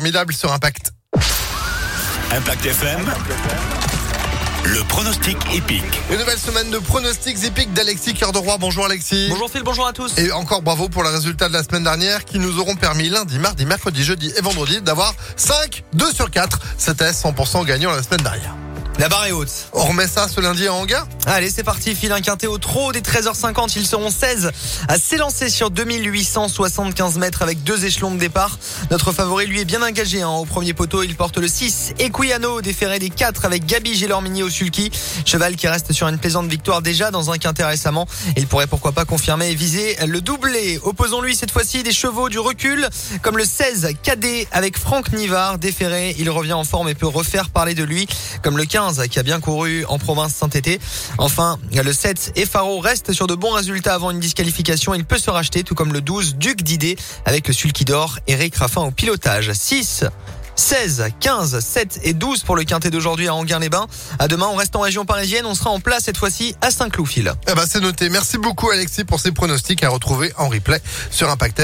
formidable sur Impact. Impact FM. Le pronostic épique. Une nouvelle semaine de pronostics épiques d'Alexis Cœur de Roi. Bonjour Alexis. Bonjour Phil, bonjour à tous. Et encore bravo pour le résultat de la semaine dernière qui nous auront permis lundi, mardi, mercredi, jeudi et vendredi d'avoir 5, 2 sur 4. C'était 100% gagnant la semaine dernière. La barre est haute. On remet ça ce lundi à hangar Allez, c'est parti. Fil un quintet au trot des 13h50. Ils seront 16 à s'élancer sur 2875 mètres avec deux échelons de départ. Notre favori, lui, est bien engagé. Hein. Au premier poteau, il porte le 6. Equiano déféré des 4 avec Gabi Gélormini au sulky. Cheval qui reste sur une plaisante victoire déjà dans un quintet récemment. Il pourrait pourquoi pas confirmer et viser le doublé. Opposons-lui cette fois-ci des chevaux du recul comme le 16 Cadet avec Franck Nivard déféré. Il revient en forme et peut refaire parler de lui comme le 15 qui a bien couru en province Saint-Été. Enfin, le 7 Efaro reste sur de bons résultats avant une disqualification. Il peut se racheter, tout comme le 12 Duc d'Idée avec le sulky d'or. Eric Raffin au pilotage. 6 16, 15, 7 et 12 pour le quintet d'aujourd'hui à Anguin-les-Bains. À demain, on reste en région parisienne. On sera en place cette fois-ci à Saint-Cloud. Eh ben, c'est noté. Merci beaucoup Alexis pour ces pronostics à retrouver en replay sur Impact.